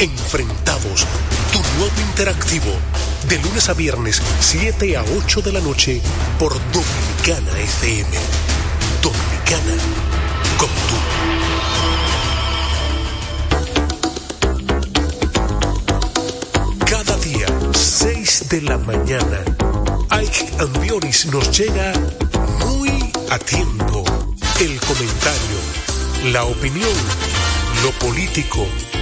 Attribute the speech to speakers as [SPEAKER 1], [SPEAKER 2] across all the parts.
[SPEAKER 1] Enfrentados, tu nuevo interactivo, de lunes a viernes, 7 a 8 de la noche, por Dominicana FM. Dominicana, como tú. Cada día, 6 de la mañana, Ike Ambioris nos llega muy a tiempo. El comentario, la opinión, lo político,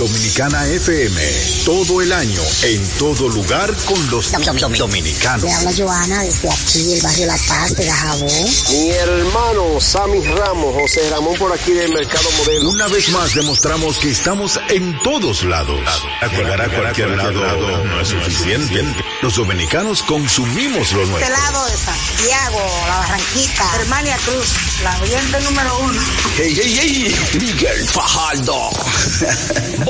[SPEAKER 2] Dominicana FM, todo el año, en todo lugar con los dominicanos.
[SPEAKER 3] Le habla Joana desde aquí, el barrio La Paz de Dajabón.
[SPEAKER 4] Mi hermano Sammy Ramos, José Ramón por aquí del Mercado Modelo.
[SPEAKER 2] Una vez más demostramos que estamos en todos lados. Llegar a cualquier lado no es suficiente. Los dominicanos consumimos lo
[SPEAKER 3] Este
[SPEAKER 2] nuestro.
[SPEAKER 3] lado de Santiago, La Barranquita, Hermania Cruz, la oyente número uno.
[SPEAKER 2] Hey, hey, hey, Miguel Fajardo.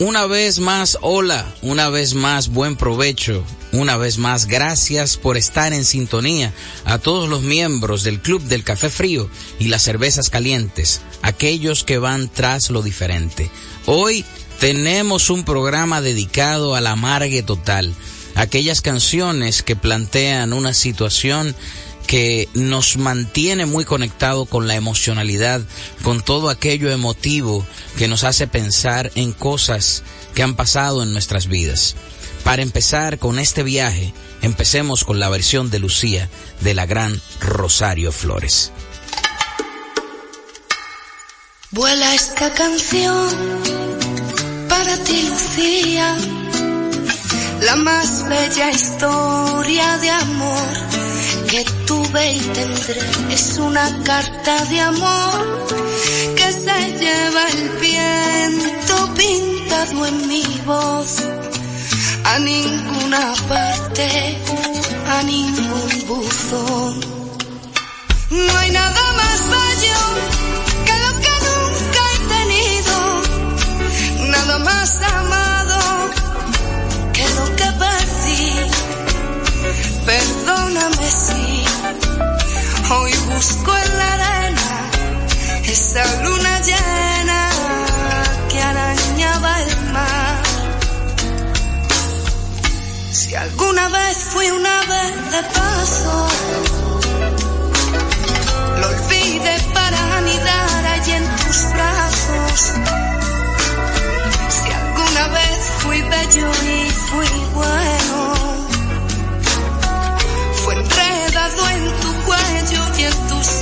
[SPEAKER 5] Una vez más, hola, una vez más, buen provecho, una vez más, gracias por estar en sintonía a todos los miembros del Club del Café Frío y las Cervezas Calientes, aquellos que van tras lo diferente. Hoy tenemos un programa dedicado a la amargue total, aquellas canciones que plantean una situación que nos mantiene muy conectado con la emocionalidad, con todo aquello emotivo que nos hace pensar en cosas que han pasado en nuestras vidas. Para empezar con este viaje, empecemos con la versión de Lucía de la gran Rosario Flores.
[SPEAKER 6] Vuela esta canción para ti, Lucía, la más bella historia de amor que tuve y tendré. Es una carta de amor que se lleva el viento pintado en mi voz. A ninguna parte, a ningún buzón. No hay nada más bello que lo que nunca he tenido, nada más amado Hoy busco en la arena esa luna llena que arañaba el mar. Si alguna vez fui una vez de paso, lo olvidé para anidar allí en tus brazos. Si alguna vez fui bello y fui bueno, enredado en tu cuello y en tus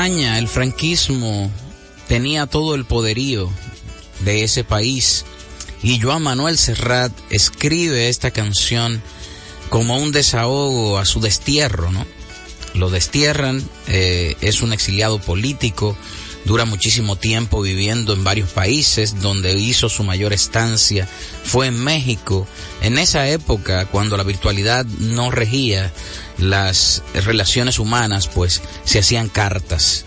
[SPEAKER 5] España, el franquismo tenía todo el poderío de ese país y Joan Manuel Serrat escribe esta canción como un desahogo a su destierro, ¿no? Lo destierran, eh, es un exiliado político, dura muchísimo tiempo viviendo en varios países, donde hizo su mayor estancia fue en México. En esa época, cuando la virtualidad no regía las relaciones humanas, pues se hacían cartas.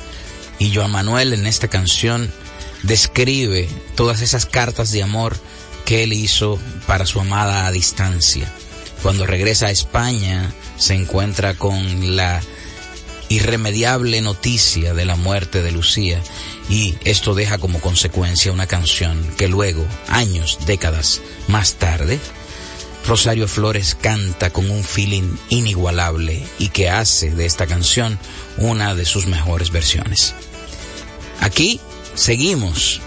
[SPEAKER 5] Y Joan Manuel en esta canción describe todas esas cartas de amor que él hizo para su amada a distancia. Cuando regresa a España, se encuentra con la irremediable noticia de la muerte de Lucía y esto deja como consecuencia una canción que luego, años, décadas más tarde, Rosario Flores canta con un feeling inigualable y que hace de esta canción una de sus mejores versiones. Aquí seguimos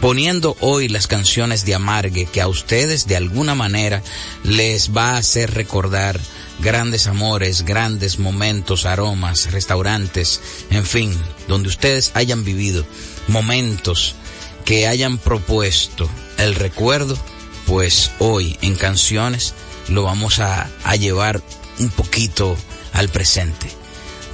[SPEAKER 5] poniendo hoy las canciones de Amargue que a ustedes de alguna manera les va a hacer recordar grandes amores, grandes momentos, aromas, restaurantes, en fin, donde ustedes hayan vivido momentos que hayan propuesto el recuerdo, pues hoy en canciones lo vamos a, a llevar un poquito al presente.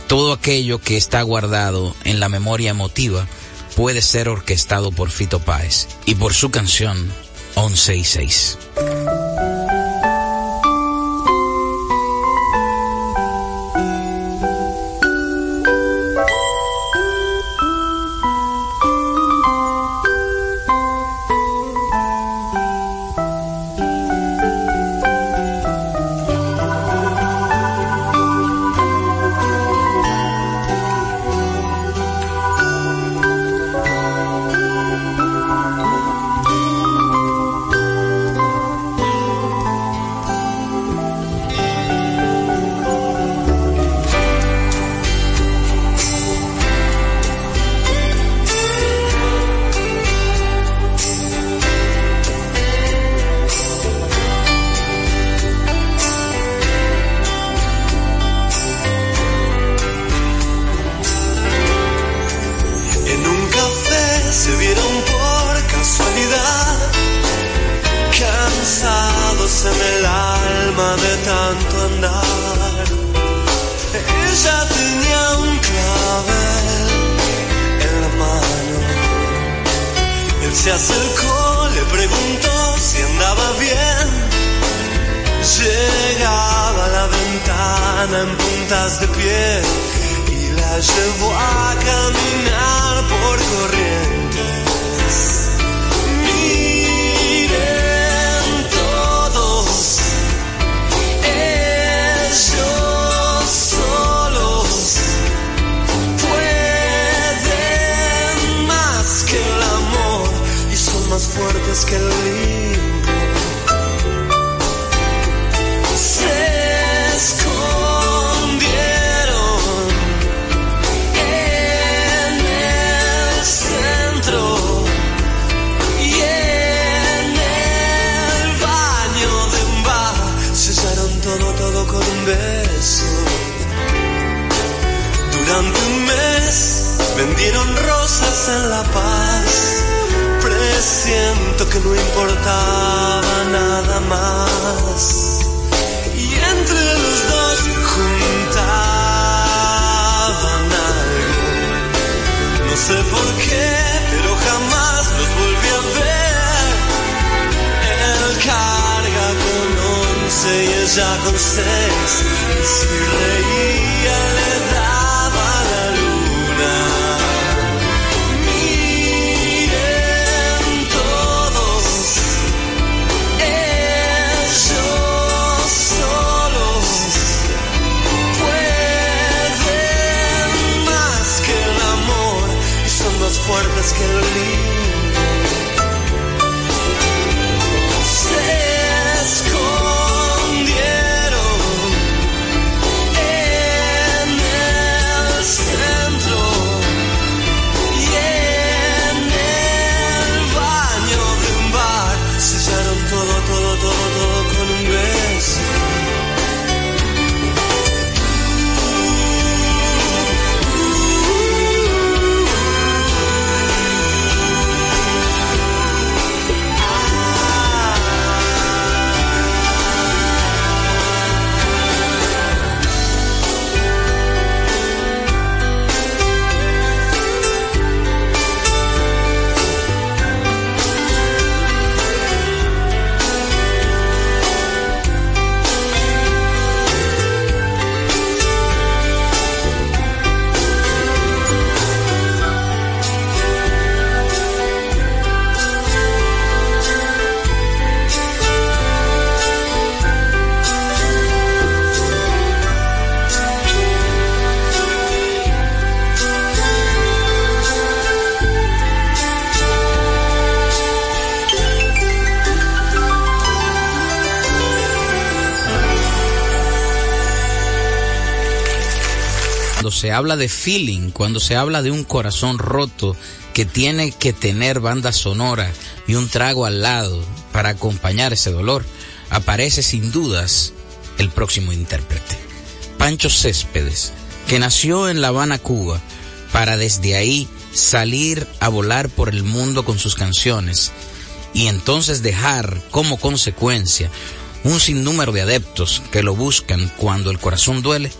[SPEAKER 5] Todo aquello que está guardado en la memoria emotiva puede ser orquestado por Fito Páez y por su canción 11 y 6. Habla de feeling, cuando se habla de un corazón roto que tiene que tener banda sonora y un trago al lado para acompañar ese dolor, aparece sin dudas el próximo intérprete. Pancho Céspedes, que nació en La Habana, Cuba, para desde ahí salir a volar por el mundo con sus canciones y entonces dejar como consecuencia un sinnúmero de adeptos que lo buscan cuando el corazón duele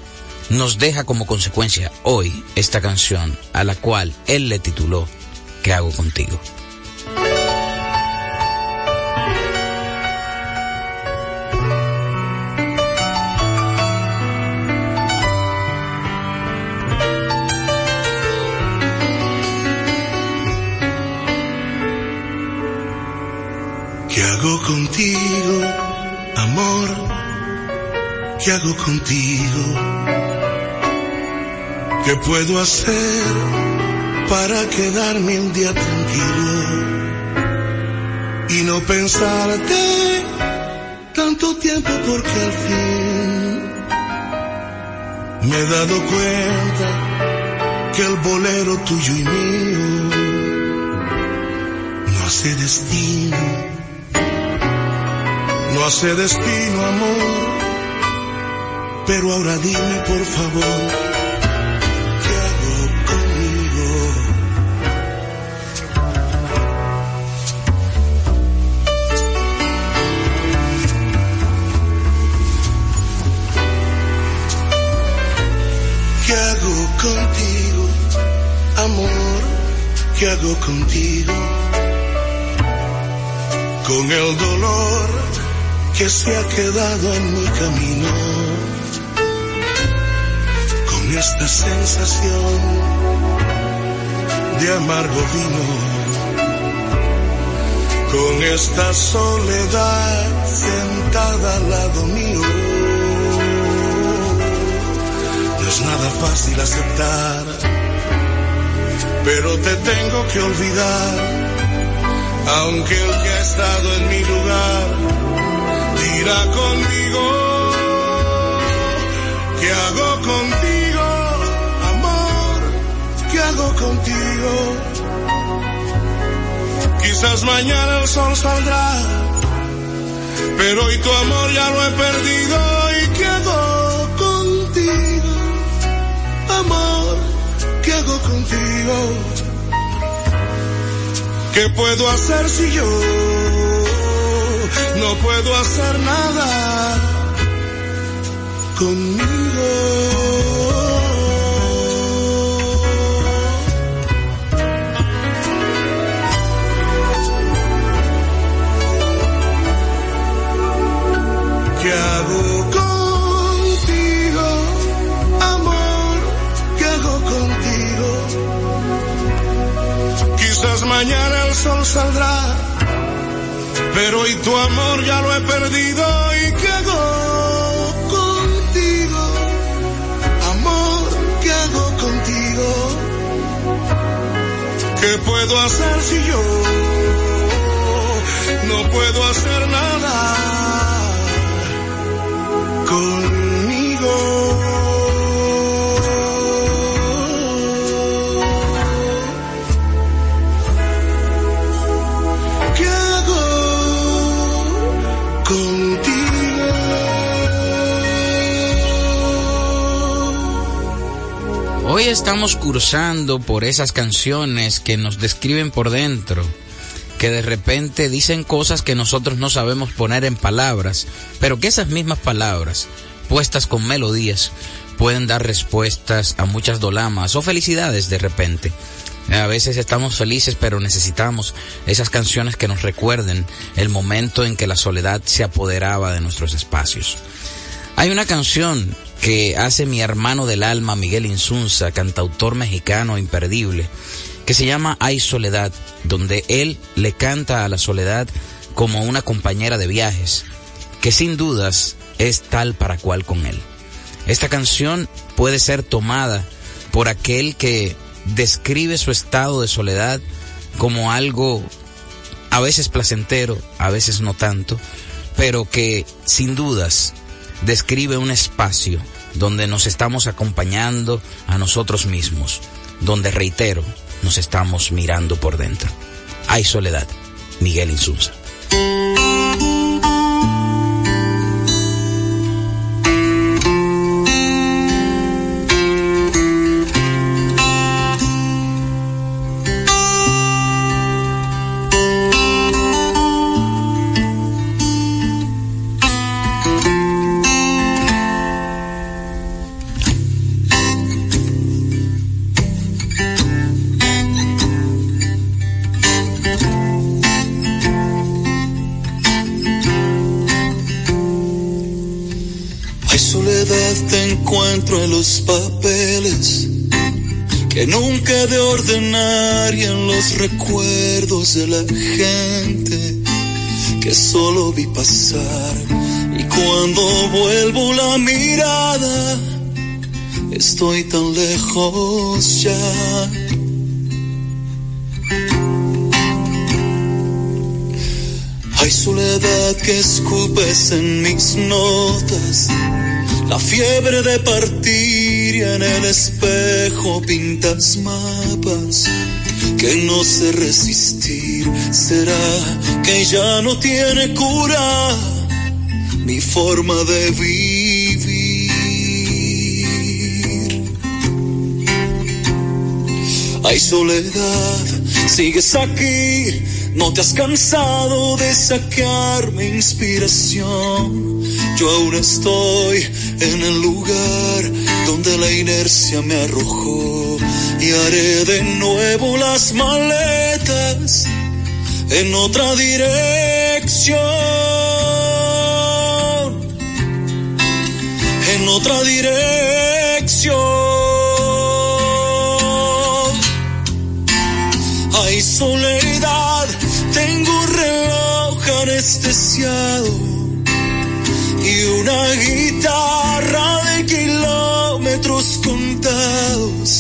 [SPEAKER 5] nos deja como consecuencia hoy esta canción a la cual él le tituló ¿Qué hago contigo?
[SPEAKER 7] ¿Qué hago contigo, amor? ¿Qué hago contigo? ¿Qué puedo hacer para quedarme un día tranquilo y no pensarte tanto tiempo porque al fin me he dado cuenta que el bolero tuyo y mío no hace destino, no hace destino amor, pero ahora dime por favor ¿qué hago contigo? Con el dolor que se ha quedado en mi camino, con esta sensación de amargo vino, con esta soledad sentada al lado mío. Es nada fácil aceptar, pero te tengo que olvidar, aunque el que ha estado en mi lugar dirá conmigo, ¿qué hago contigo, amor? ¿Qué hago contigo? Quizás mañana el sol saldrá, pero hoy tu amor ya lo he perdido y ¿qué contigo? amor, ¿qué hago contigo? ¿Qué puedo hacer si yo no puedo hacer nada conmigo? Saldrá, pero hoy tu amor ya lo he perdido y qué hago contigo, amor, qué hago contigo. ¿Qué puedo hacer si yo no puedo hacer nada?
[SPEAKER 5] Estamos cursando por esas canciones que nos describen por dentro, que de repente dicen cosas que nosotros no sabemos poner en palabras, pero que esas mismas palabras, puestas con melodías, pueden dar respuestas a muchas dolamas o felicidades de repente. A veces estamos felices, pero necesitamos esas canciones que nos recuerden el momento en que la soledad se apoderaba de nuestros espacios. Hay una canción que hace mi hermano del alma, Miguel Insunza, cantautor mexicano imperdible, que se llama Hay Soledad, donde él le canta a la soledad como una compañera de viajes, que sin dudas es tal para cual con él. Esta canción puede ser tomada por aquel que describe su estado de soledad como algo a veces placentero, a veces no tanto, pero que sin dudas describe un espacio donde nos estamos acompañando a nosotros mismos, donde reitero, nos estamos mirando por dentro. Hay soledad. Miguel Insunza.
[SPEAKER 8] Que nunca de ordenar y en los recuerdos de la gente que solo vi pasar. Y cuando vuelvo la mirada, estoy tan lejos ya. Hay soledad que escupes en mis notas, la fiebre de partir en el espejo pintas mapas que no sé resistir. ¿Será que ya no tiene cura mi forma de vivir? Hay soledad, sigues aquí, no te has cansado de sacarme inspiración. Yo aún estoy en el lugar donde la inercia me arrojó y haré de nuevo las maletas en otra dirección. En otra dirección. Hay soledad, tengo un reloj anestesiado y una guitarra de kilómetros contados.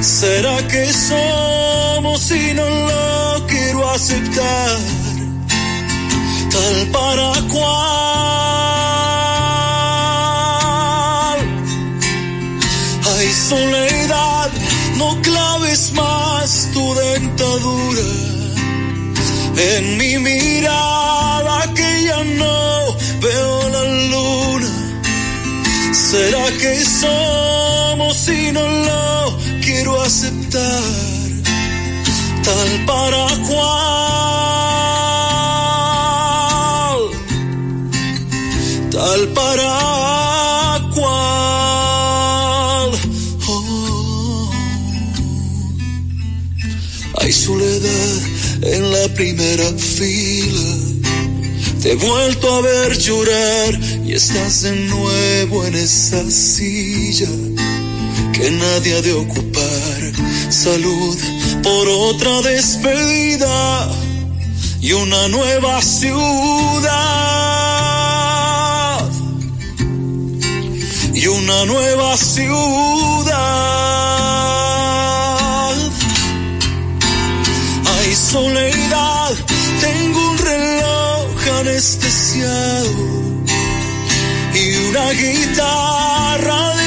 [SPEAKER 8] ¿Será que somos y no lo quiero aceptar? Tal para cual. Hay soledad, no claves más tu dentadura en mi mirada que ya no veo la luna. ¿Será que somos Tal para cual. Tal para cual. Oh. Hay soledad en la primera fila te he vuelto a ver llorar y estás de nuevo en esa silla que nadie ha de ocupar. Salud por otra despedida y una nueva ciudad. Y una nueva ciudad. Hay soledad, tengo un reloj anestesiado y una guitarra de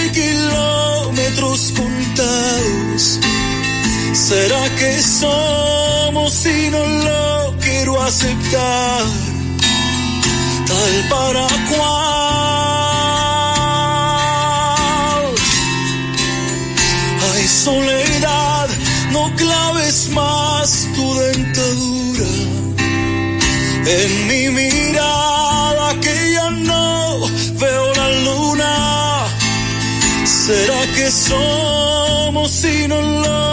[SPEAKER 8] ¿Será que somos y no lo quiero aceptar? Tal para cual. Hay soledad, no claves más tu dentadura en mi mirada que ya no veo la luna. ¿Será que somos si no lo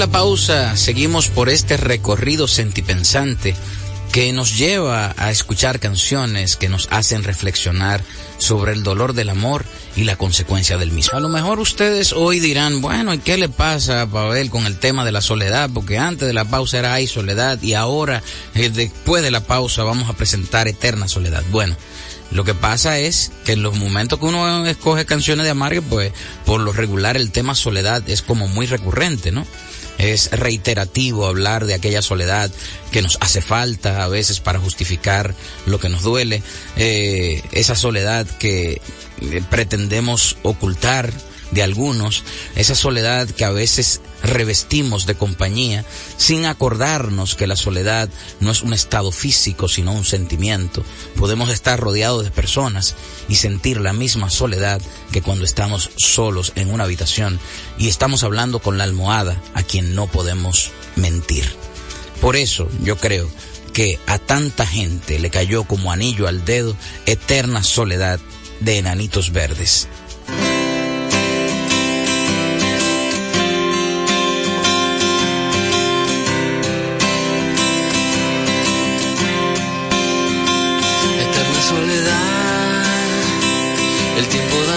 [SPEAKER 5] la pausa, seguimos por este recorrido sentipensante que nos lleva a escuchar canciones que nos hacen reflexionar sobre el dolor del amor y la consecuencia del mismo. A lo mejor ustedes hoy dirán, bueno, ¿y qué le pasa a Pavel con el tema de la soledad? Porque antes de la pausa era hay soledad y ahora, eh, después de la pausa, vamos a presentar Eterna Soledad. Bueno, lo que pasa es que en los momentos que uno escoge canciones de amargue, pues por lo regular el tema soledad es como muy recurrente, ¿no? Es reiterativo hablar de aquella soledad que nos hace falta a veces para justificar lo que nos duele, eh, esa soledad que eh, pretendemos ocultar de algunos, esa soledad que a veces revestimos de compañía sin acordarnos que la soledad no es un estado físico sino un sentimiento. Podemos estar rodeados de personas y sentir la misma soledad que cuando estamos solos en una habitación y estamos hablando con la almohada a quien no podemos mentir. Por eso yo creo que a tanta gente le cayó como anillo al dedo eterna soledad de enanitos verdes.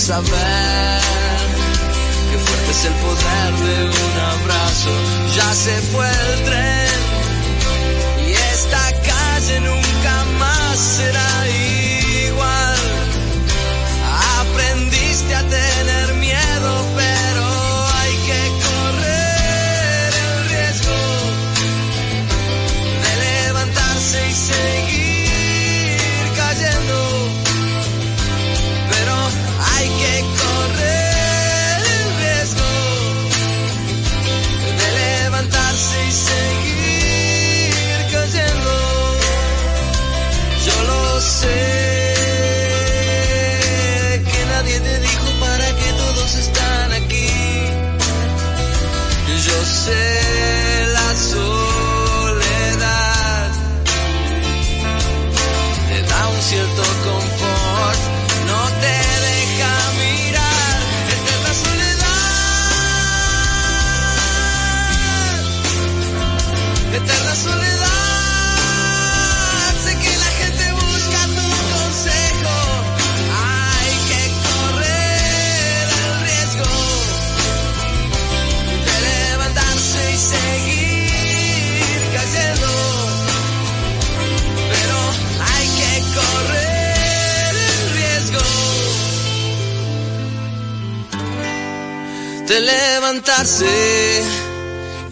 [SPEAKER 9] saber qué fuerte es el poder de un abrazo. Ya se fue el tren y esta calle nunca más será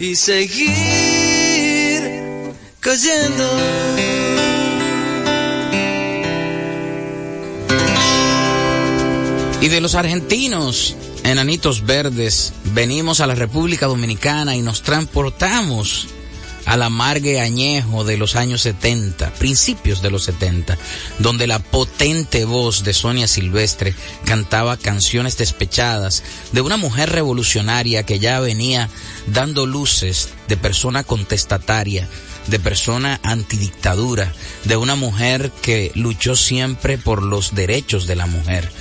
[SPEAKER 9] y seguir cayendo. Y de
[SPEAKER 5] los argentinos, enanitos verdes, venimos a la República Dominicana y nos transportamos al amargue añejo de los años 70, principios de los 70, donde la potente voz de Sonia Silvestre cantaba canciones despechadas de una mujer revolucionaria que ya venía dando luces de persona contestataria, de persona antidictadura, de una mujer que luchó siempre por los derechos de la mujer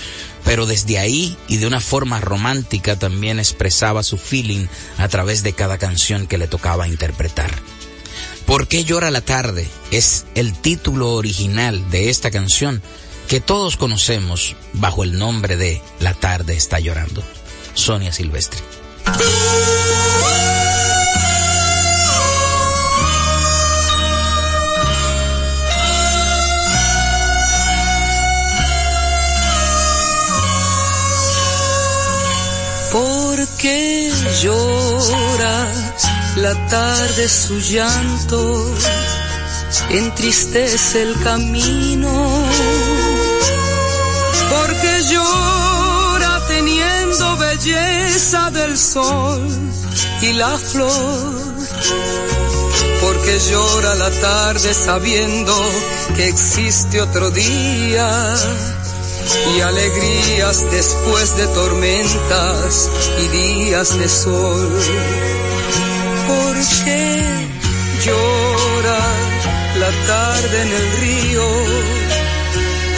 [SPEAKER 5] pero desde ahí y de una forma romántica también expresaba su feeling a través de cada canción que le tocaba interpretar. ¿Por qué llora la tarde? Es el título original de esta canción que todos conocemos bajo el nombre de La tarde está llorando. Sonia Silvestre.
[SPEAKER 10] ¿Por qué llora la tarde su llanto? Entristece el camino. Porque llora teniendo belleza del sol y la flor. Porque llora la tarde sabiendo que existe otro día y alegrías después de tormentas y días de sol. ¿Por qué llora la tarde en el río,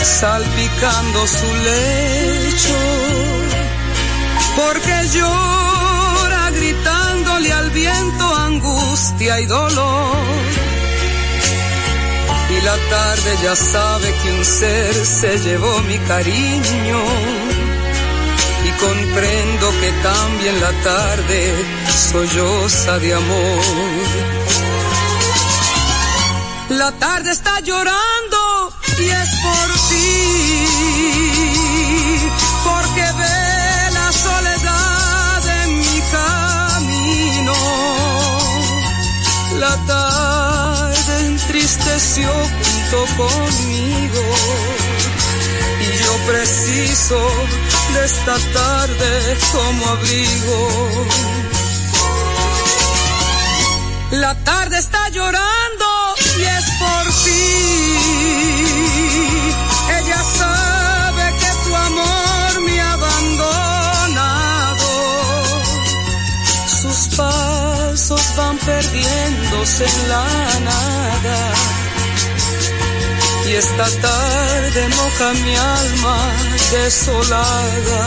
[SPEAKER 10] salpicando su lecho? Porque llora gritándole al viento angustia y dolor y la tarde ya sabe que un ser se llevó mi cariño y comprendo que también la tarde solloza de amor. La tarde está llorando y es por ti, porque ve la soledad en mi camino. La tarde entristeció junto conmigo y yo preciso de esta tarde como abrigo. La tarde está llorando y es por ti. Ella sabe que tu amor me ha abandonado. Sus pasos van perdiéndose en la nada. Y esta tarde moja mi alma desolada.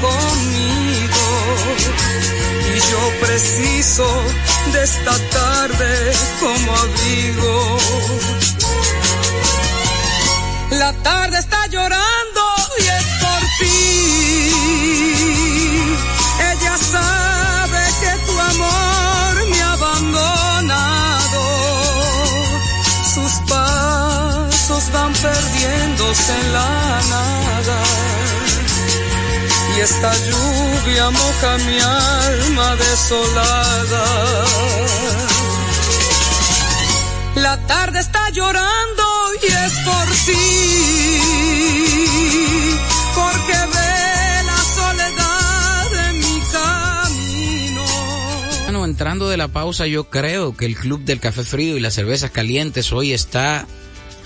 [SPEAKER 10] Conmigo y yo preciso de esta tarde como abrigo. La tarde está llorando y es por ti. Ella sabe que tu amor me ha abandonado. Sus pasos van perdiéndose en la nada. Esta lluvia moja mi alma desolada. La tarde está llorando y es por ti, porque ve la soledad en mi camino.
[SPEAKER 5] Bueno, entrando de la pausa, yo creo que el Club del Café Frío y las cervezas calientes hoy está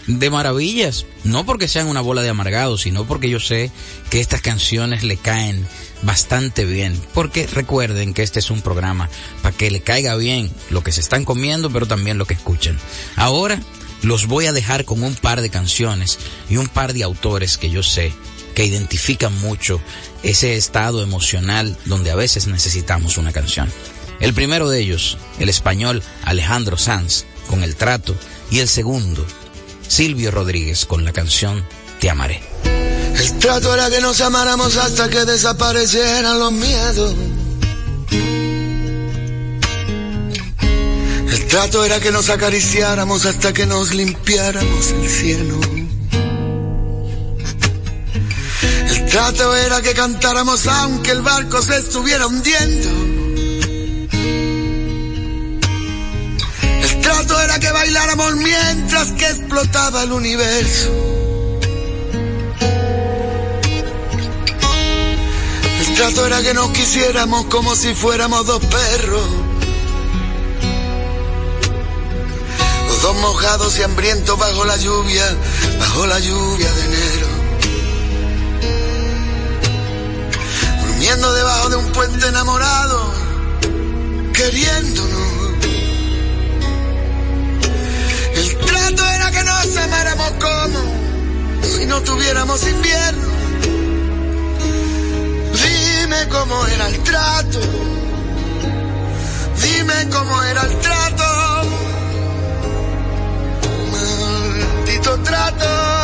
[SPEAKER 5] de maravillas. No porque sean una bola de amargados, sino porque yo sé que estas canciones le caen bastante bien, porque recuerden que este es un programa para que le caiga bien lo que se están comiendo, pero también lo que escuchan. Ahora los voy a dejar con un par de canciones y un par de autores que yo sé que identifican mucho ese estado emocional donde a veces necesitamos una canción. El primero de ellos, el español Alejandro Sanz, con El Trato, y el segundo, Silvio Rodríguez, con la canción Te Amaré.
[SPEAKER 11] El trato era que nos amáramos hasta que desaparecieran los miedos. El trato era que nos acariciáramos hasta que nos limpiáramos el cielo. El trato era que cantáramos aunque el barco se estuviera hundiendo. Trato era que bailáramos mientras que explotaba el universo. El trato era que nos quisiéramos como si fuéramos dos perros. Los dos mojados y hambrientos bajo la lluvia, bajo la lluvia de enero. Durmiendo debajo de un puente enamorado, queriéndonos. El trato era que nos amáramos como si no tuviéramos invierno. Dime cómo era el trato. Dime cómo era el trato. Maldito trato.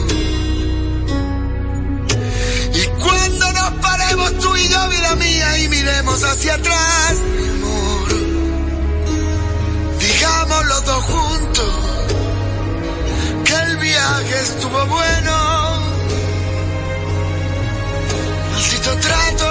[SPEAKER 11] Y miremos hacia atrás, mi amor, digamos los dos juntos que el viaje estuvo bueno. Maldito trato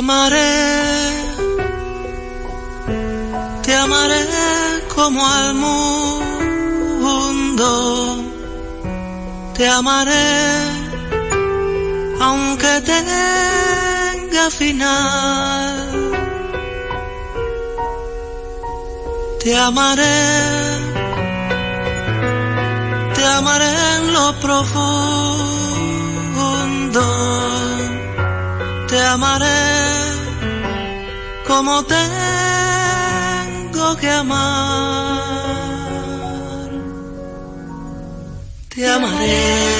[SPEAKER 12] Amaré, te amaré como al mundo, te amaré aunque tenga final. Te amaré, te amaré en lo profundo, te amaré como tengo que amar. Te amaré,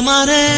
[SPEAKER 12] te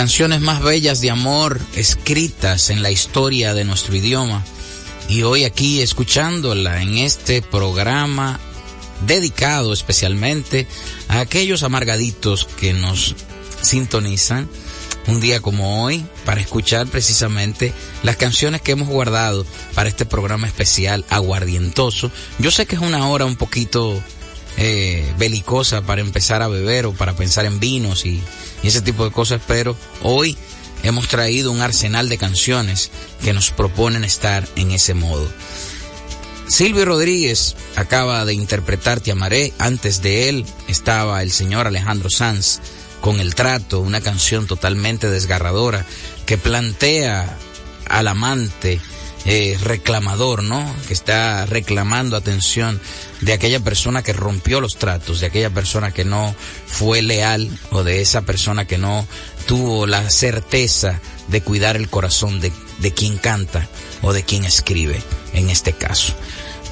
[SPEAKER 5] canciones más bellas de amor escritas en la historia de nuestro idioma y hoy aquí escuchándola en este programa dedicado especialmente a aquellos amargaditos que nos sintonizan un día como hoy para escuchar precisamente las canciones que hemos guardado para este programa especial aguardientoso. Yo sé que es una hora un poquito eh, belicosa para empezar a beber o para pensar en vinos y, y ese tipo de cosas, pero hoy hemos traído un arsenal de canciones que nos proponen estar en ese modo. Silvio Rodríguez acaba de interpretar Te Amaré. Antes de él estaba el señor Alejandro Sanz con El Trato, una canción totalmente desgarradora que plantea al amante eh, reclamador, ¿no? Que está reclamando atención de aquella persona que rompió los tratos, de aquella persona que no fue leal o de esa persona que no tuvo la certeza de cuidar el corazón de, de quien canta o de quien escribe en este caso.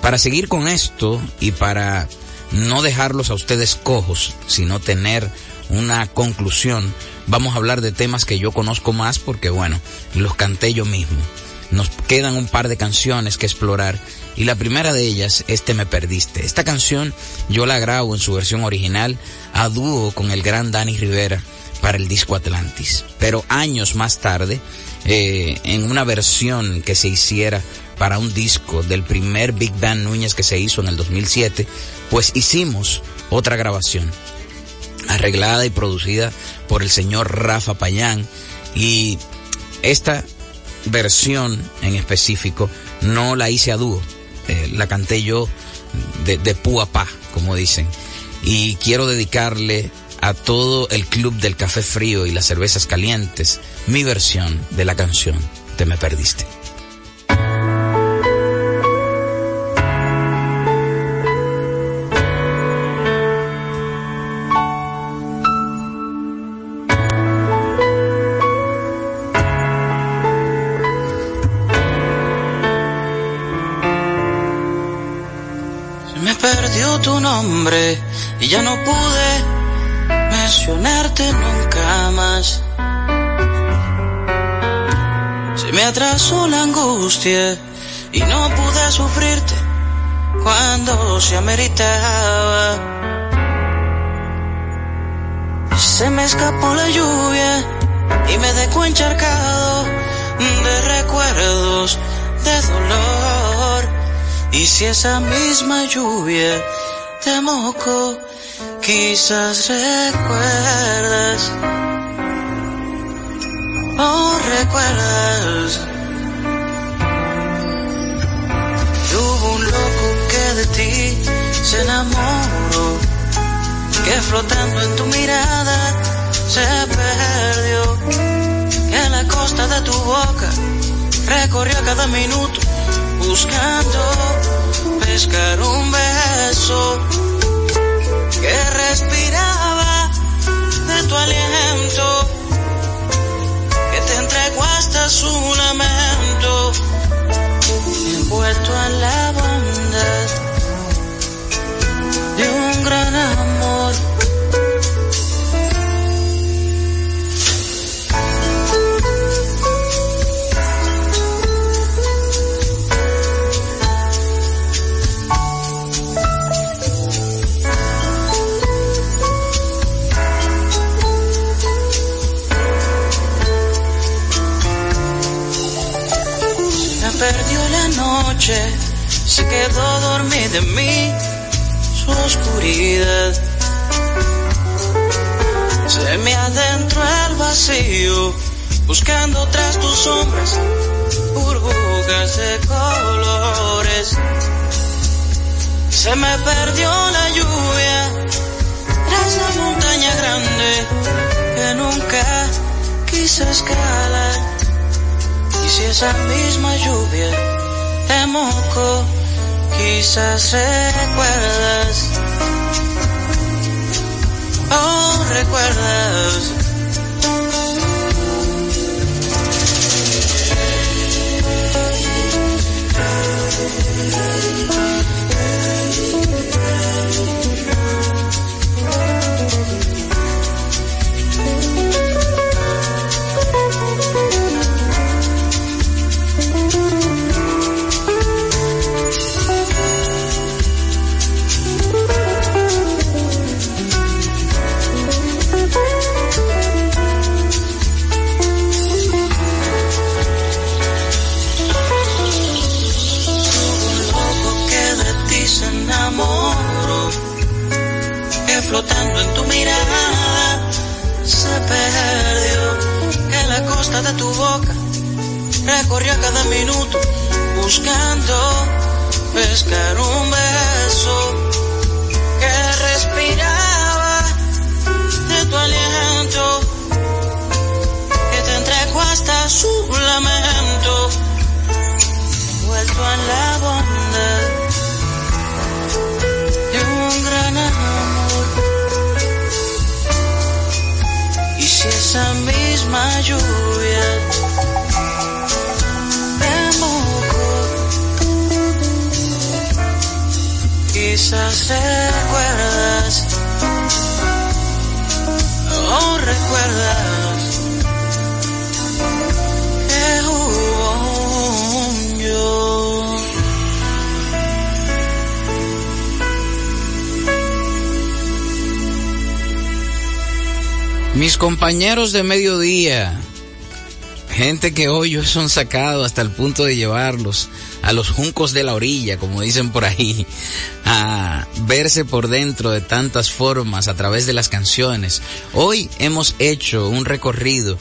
[SPEAKER 5] Para seguir con esto y para no dejarlos a ustedes cojos, sino tener una conclusión, vamos a hablar de temas que yo conozco más porque bueno, los canté yo mismo. Nos quedan un par de canciones que explorar y la primera de ellas es Te me perdiste. Esta canción yo la grabo en su versión original a dúo con el gran Dani Rivera para el disco Atlantis. Pero años más tarde, eh, en una versión que se hiciera para un disco del primer Big Band Núñez que se hizo en el 2007, pues hicimos otra grabación arreglada y producida por el señor Rafa Payán y esta versión en específico no la hice a dúo, eh, la canté yo de, de pu a pa, como dicen, y quiero dedicarle a todo el club del café frío y las cervezas calientes mi versión de la canción Te me perdiste.
[SPEAKER 12] Recuerdo tu nombre y ya no pude mencionarte nunca más. Se me atrasó la angustia y no pude sufrirte cuando se ameritaba. Se me escapó la lluvia y me dejó encharcado de recuerdos de dolor. Y si esa misma lluvia te mojó, quizás recuerdas. Oh, recuerdas. Y hubo un loco que de ti se enamoró, que flotando en tu mirada se perdió, que en la costa de tu boca recorrió cada minuto buscando pescar un beso que respiraba de tu aliento, que te entregó hasta su lamento, envuelto en la bondad quedó dormida en mí, su oscuridad. Se me adentró el vacío, buscando tras tus sombras, burbujas de colores. Se me perdió la lluvia, tras la montaña grande, que nunca quise escalar. Y si esa misma lluvia te mojó, quizás recuerdas. Oh, recuerdas. Que flotando en tu mirada se perdió, que la costa de tu boca recorrió cada minuto buscando pescar un beso que respiraba de tu aliento, que te entregó hasta su lamento envuelto en la bondad esa misma lluvia te mojó, quizás recuerdas, oh recuerdas
[SPEAKER 5] Mis compañeros de mediodía, gente que hoy son sacados hasta el punto de llevarlos a los juncos de la orilla, como dicen por ahí, a verse por dentro de tantas formas a través de las canciones. Hoy hemos hecho un recorrido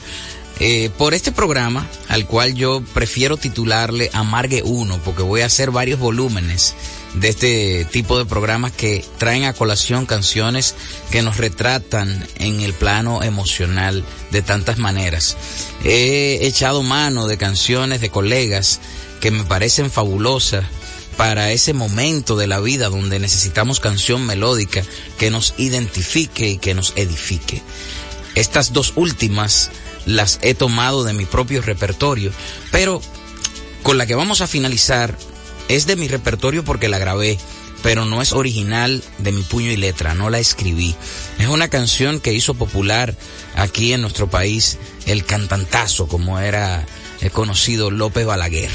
[SPEAKER 5] eh, por este programa, al cual yo prefiero titularle Amargue 1, porque voy a hacer varios volúmenes de este tipo de programas que traen a colación canciones que nos retratan en el plano emocional de tantas maneras. He echado mano de canciones de colegas que me parecen fabulosas para ese momento de la vida donde necesitamos canción melódica que nos identifique y que nos edifique. Estas dos últimas las he tomado de mi propio repertorio, pero con la que vamos a finalizar es de mi repertorio porque la grabé, pero no es original de mi puño y letra, no la escribí. Es una canción que hizo popular aquí en nuestro país el cantantazo, como era eh, conocido López Balaguer.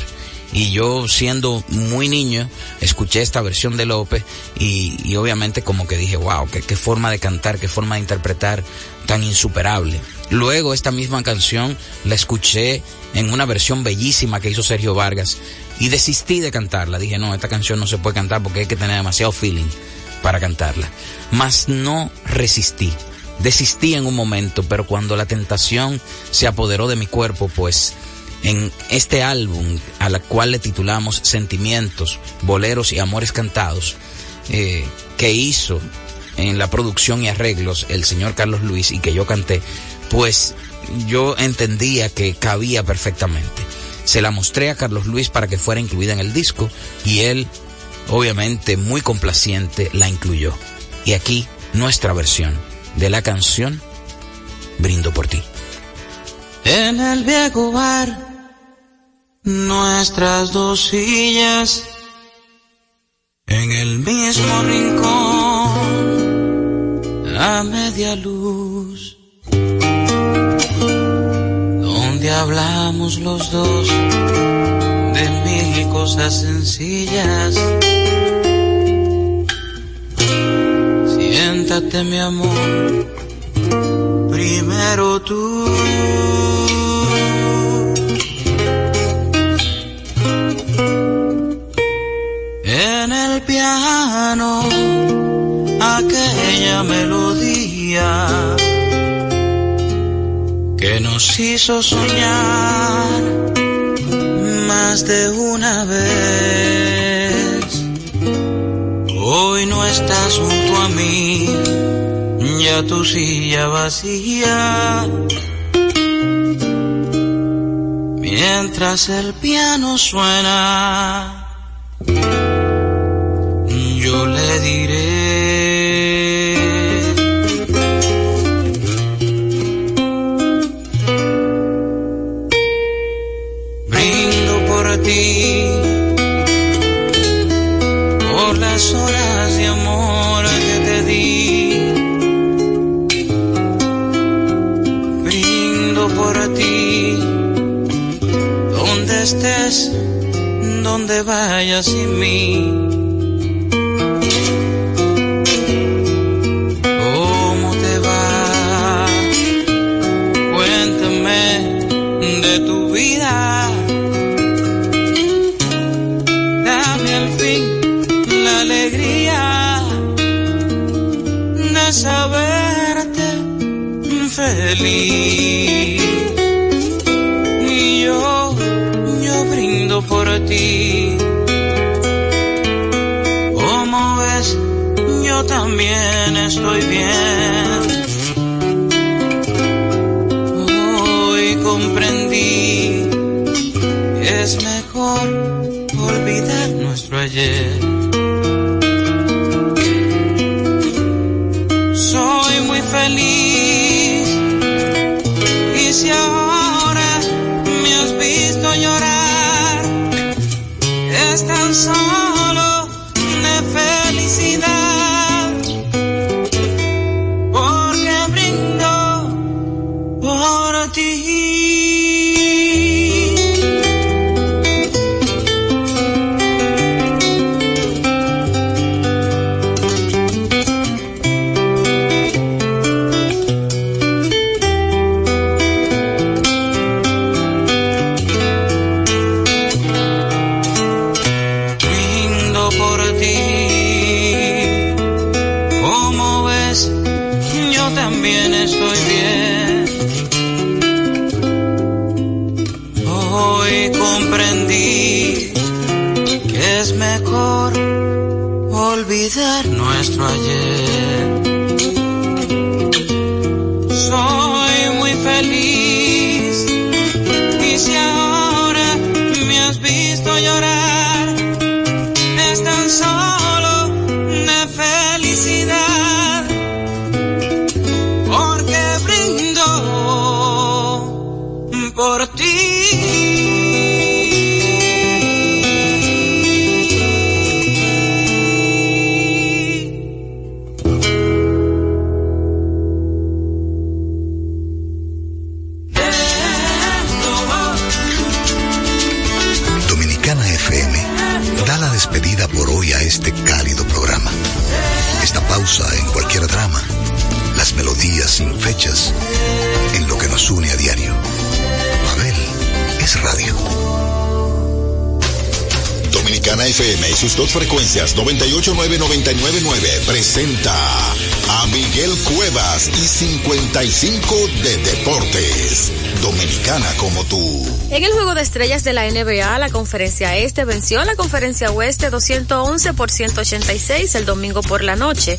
[SPEAKER 5] Y yo siendo muy niño, escuché esta versión de López y, obviamente como que dije, wow, qué forma de cantar, qué forma de interpretar tan insuperable. Luego esta misma canción la escuché en una versión bellísima que hizo Sergio Vargas y desistí de cantarla. Dije, no, esta canción no se puede cantar porque hay que tener demasiado feeling para cantarla. Mas no resistí. Desistí en un momento, pero cuando la tentación se apoderó de mi cuerpo, pues en este álbum, a la cual le titulamos Sentimientos, Boleros y Amores Cantados, eh, que hizo en la producción y arreglos el señor Carlos Luis y que yo canté, pues yo entendía que cabía perfectamente. Se la mostré a Carlos Luis para que fuera incluida en el disco y él, obviamente muy complaciente, la incluyó. Y aquí nuestra versión de la canción Brindo por ti.
[SPEAKER 12] En el viejo bar nuestras dos sillas en el mismo rincón a media luz hablamos los dos de mil cosas sencillas. Siéntate mi amor primero tú. Piano aquella melodía que nos hizo soñar más de una vez. Hoy no estás junto a mí, ya tu silla vacía. Mientras el piano suena yo le diré. Donde vayas sin mí por ti. Como ves, yo también estoy bien. Hoy comprendí que es mejor olvidar nuestro ayer. este cálido programa. Esta pausa en cualquier drama, las
[SPEAKER 13] melodías sin fechas, en lo que nos une a diario. Pavel es radio.
[SPEAKER 2] Dominicana FM y sus dos frecuencias 989-999 presenta a Miguel Cuevas y 55 de Deportes. Dominicana como tú.
[SPEAKER 14] En el juego de estrellas de la NBA, la conferencia este venció a la conferencia oeste 211 por 186 el domingo por la noche,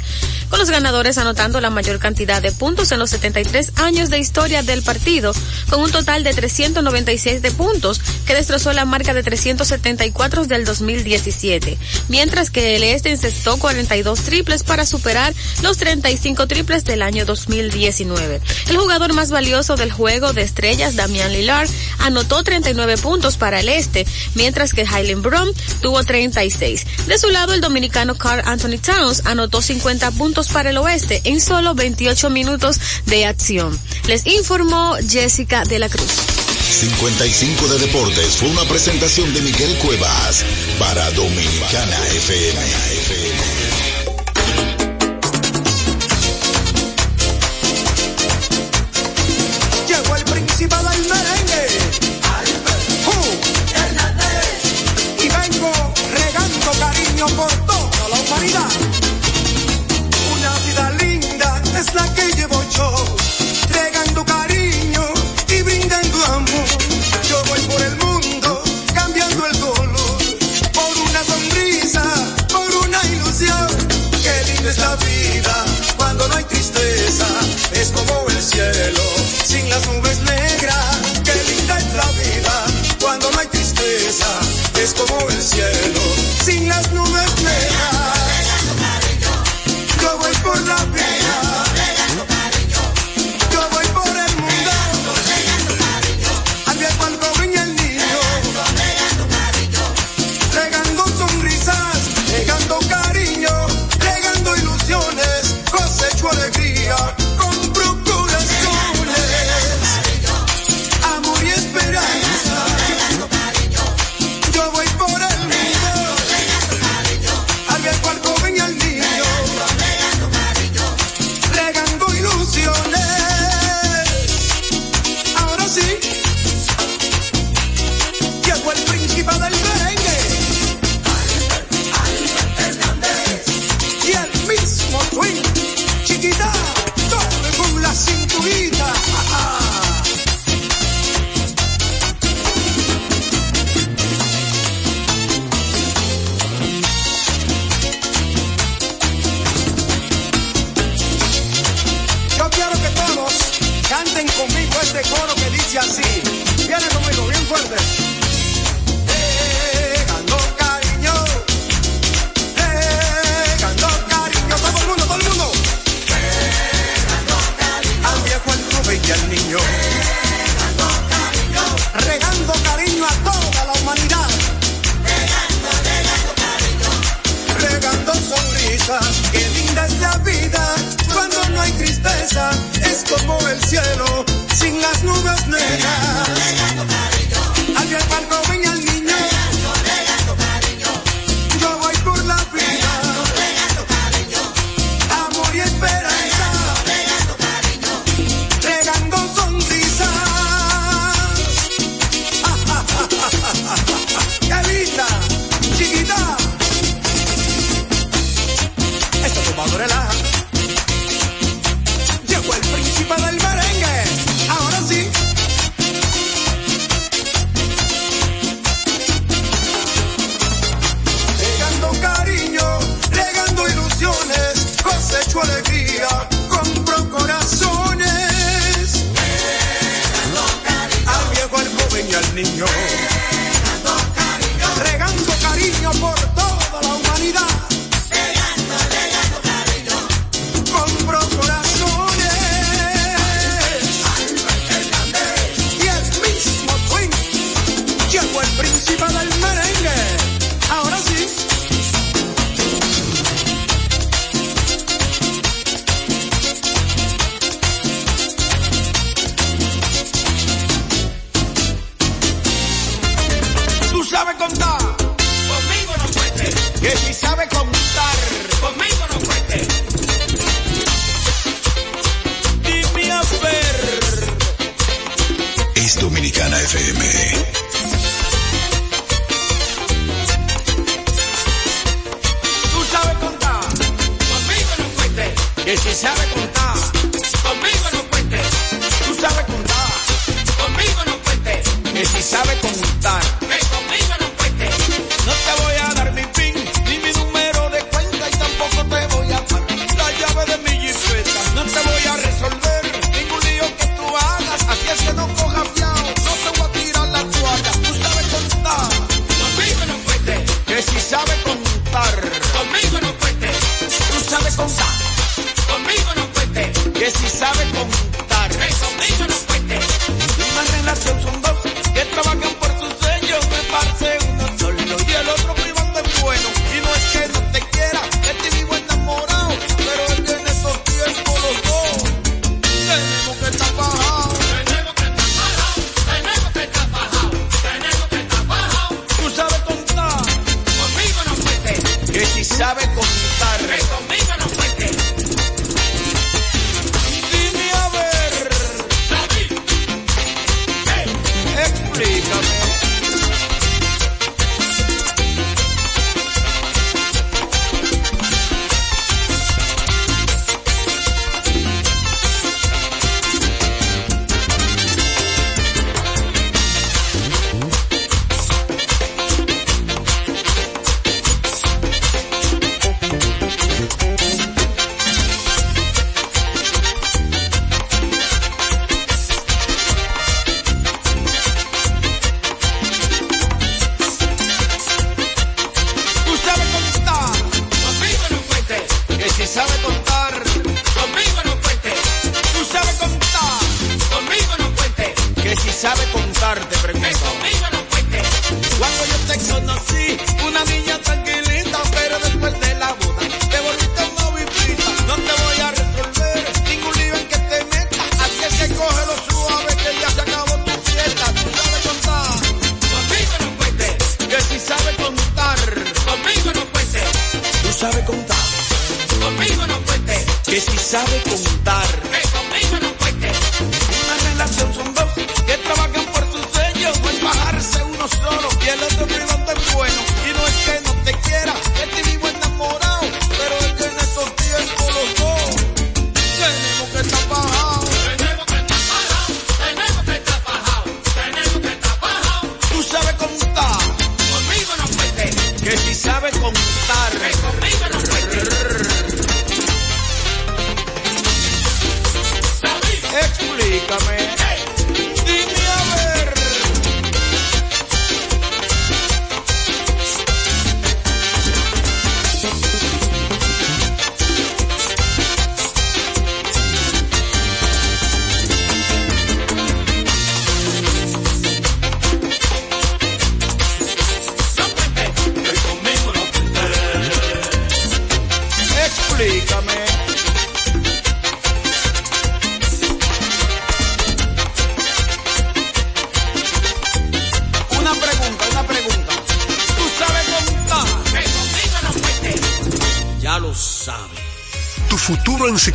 [SPEAKER 14] con los ganadores anotando la mayor cantidad de puntos en los 73 años de historia del partido, con un total de 396 de puntos, que destrozó la marca de 374 del 2017, mientras que el este encestó 42 triples para superar los 35 triples del año 2019. El jugador más valioso del juego de estrellas, Damian Lillard, anotó 39 puntos para el este, mientras que Hylen Brown tuvo 36. De su lado, el dominicano Carl Anthony Towns anotó 50 puntos para el oeste en solo 28 minutos de acción. Les informó Jessica de la Cruz.
[SPEAKER 2] 55 de Deportes fue una presentación de Miguel Cuevas para Dominicana FM.
[SPEAKER 15] Príncipe del merengue. Y vengo regando cariño por toda la humanidad. Una vida linda es la que llevo yo. Regando cariño y brindando amor. Yo voy por el mundo cambiando el color. Por una sonrisa, por una ilusión. Qué linda es la vida cuando no hay tristeza. Es como el cielo sin las nubes negras. Es como el cielo Esto como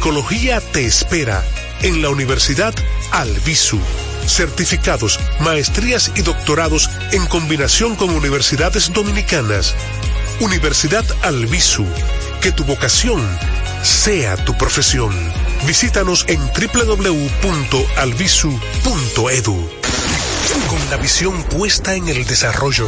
[SPEAKER 1] Psicología te espera en la Universidad Alvisu. Certificados, maestrías y doctorados en combinación con universidades dominicanas. Universidad Alvisu. Que tu vocación sea tu profesión. Visítanos en www.alvisu.edu. Con la visión puesta en el desarrollo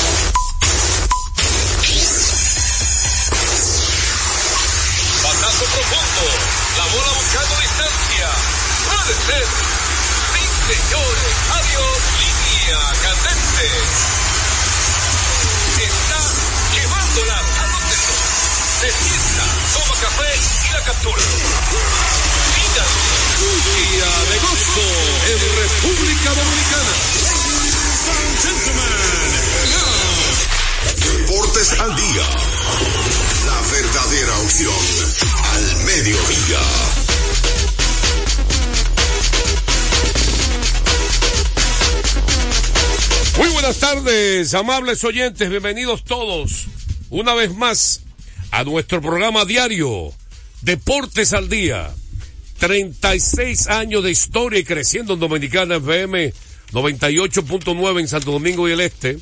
[SPEAKER 16] Dominicana.
[SPEAKER 2] Deportes al día. La verdadera opción al mediodía.
[SPEAKER 17] Muy buenas tardes, amables oyentes, bienvenidos todos una vez más a nuestro programa diario Deportes al Día. 36 años de historia y creciendo en Dominicana FM 98.9 en Santo Domingo y el Este,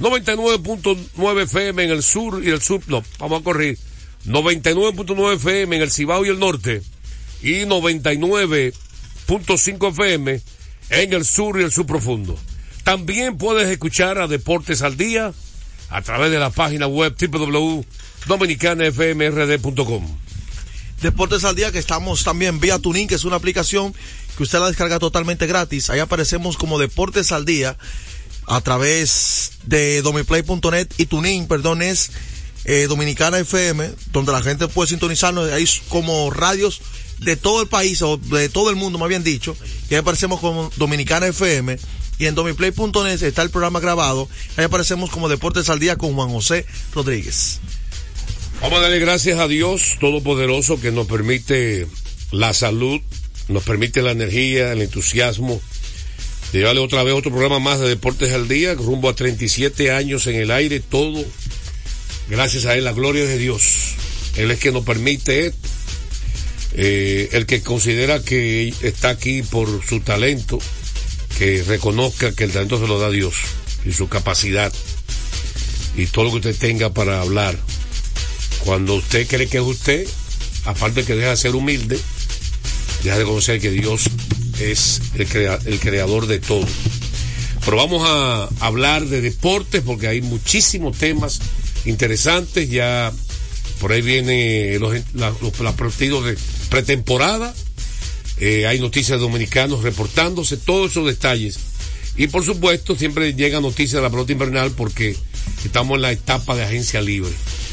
[SPEAKER 17] 99.9 FM en el sur y el sur, no, vamos a correr, 99.9 FM en el Cibao y el Norte y 99.5 FM en el sur y el sur profundo. También puedes escuchar a Deportes al Día a través de la página web www.dominicanafmrd.com.
[SPEAKER 18] Deportes al Día que estamos también vía Tuning, que es una aplicación que usted la descarga totalmente gratis. Ahí aparecemos como Deportes al Día a través de domiplay.net y Tuning, perdón, es eh, Dominicana FM, donde la gente puede sintonizarnos. Ahí como radios de todo el país o de todo el mundo, más bien dicho. Y ahí aparecemos como Dominicana FM y en domiplay.net está el programa grabado. Ahí aparecemos como Deportes al Día con Juan José Rodríguez.
[SPEAKER 17] Vamos a darle gracias a Dios Todopoderoso que nos permite la salud, nos permite la energía, el entusiasmo de otra vez otro programa más de Deportes al Día, rumbo a 37 años en el aire, todo gracias a Él, la gloria de Dios. Él es que nos permite eh, el que considera que está aquí por su talento, que reconozca que el talento se lo da Dios y su capacidad y todo lo que usted tenga para hablar. Cuando usted cree que es usted, aparte que deja de ser humilde, deja de conocer que Dios es el, el creador de todo. Pero vamos a hablar de deportes porque hay muchísimos temas interesantes. Ya por ahí vienen los, los, partidos de pretemporada eh, hay noticias de dominicanos reportándose, todos esos detalles. Y por supuesto, siempre llega noticias de la pelota invernal porque estamos en la etapa de agencia libre.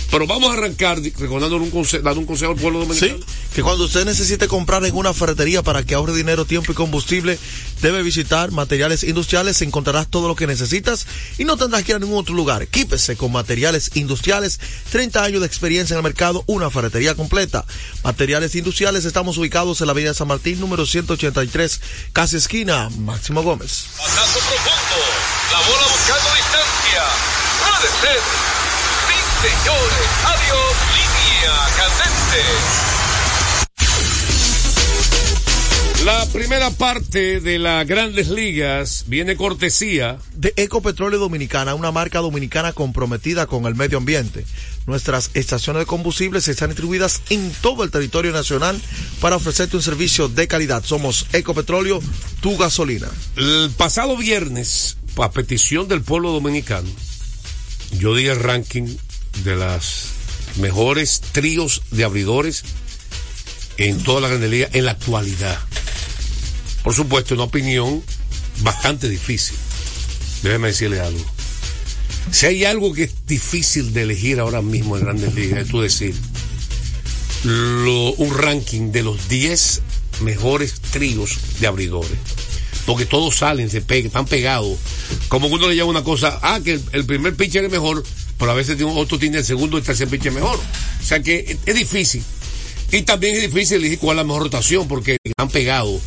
[SPEAKER 17] Pero vamos a arrancar recordando un consejo, dando un consejo al pueblo dominicano.
[SPEAKER 18] Sí, que cuando usted necesite comprar en una ferretería para que ahorre dinero, tiempo y combustible, debe visitar materiales industriales, encontrarás todo lo que necesitas y no tendrás que ir a ningún otro lugar. Equípese con materiales industriales, 30 años de experiencia en el mercado, una ferretería completa. Materiales industriales, estamos ubicados en la avenida San Martín, número 183, casi esquina, Máximo Gómez.
[SPEAKER 16] Pasazo profundo, la bola buscando distancia, puede ser señores. Adiós, línea candente.
[SPEAKER 17] La primera parte de las grandes ligas viene cortesía
[SPEAKER 18] de Ecopetróleo Dominicana, una marca dominicana comprometida con el medio ambiente. Nuestras estaciones de combustibles están distribuidas en todo el territorio nacional para ofrecerte un servicio de calidad. Somos Ecopetróleo, tu gasolina.
[SPEAKER 17] El pasado viernes, a petición del pueblo dominicano, yo di el ranking de las mejores tríos de abridores en toda la Grande Liga en la actualidad. Por supuesto, una opinión bastante difícil. Déjeme decirle algo. Si hay algo que es difícil de elegir ahora mismo en Grandes Ligas, es tú decir lo, un ranking de los 10 mejores tríos de abridores. Porque todos salen, se pegan, están pegados. Como uno le llama una cosa, ah, que el, el primer pitcher es mejor, pero a veces otro tiene el segundo y el tercer pitcher mejor. O sea que es difícil. Y también es difícil elegir cuál es la mejor rotación porque han pegado.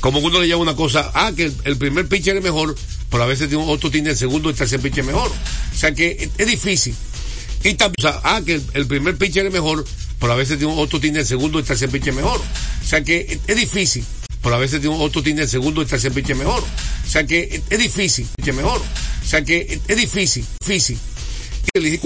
[SPEAKER 17] Como uno le llama una cosa, ah, que el, primer pitcher es mejor, pero a veces otro tiene el segundo y el tercer pitcher mejor. O sea que es difícil. Y también, o sea, ah, que el, primer pitcher es mejor, pero a veces otro tiene el segundo y el tercer pitcher mejor. O sea que es difícil. Pero a veces otro tiene el segundo y el tercer pitcher mejor. O sea que es difícil, mejor. O sea que es difícil, difícil. ele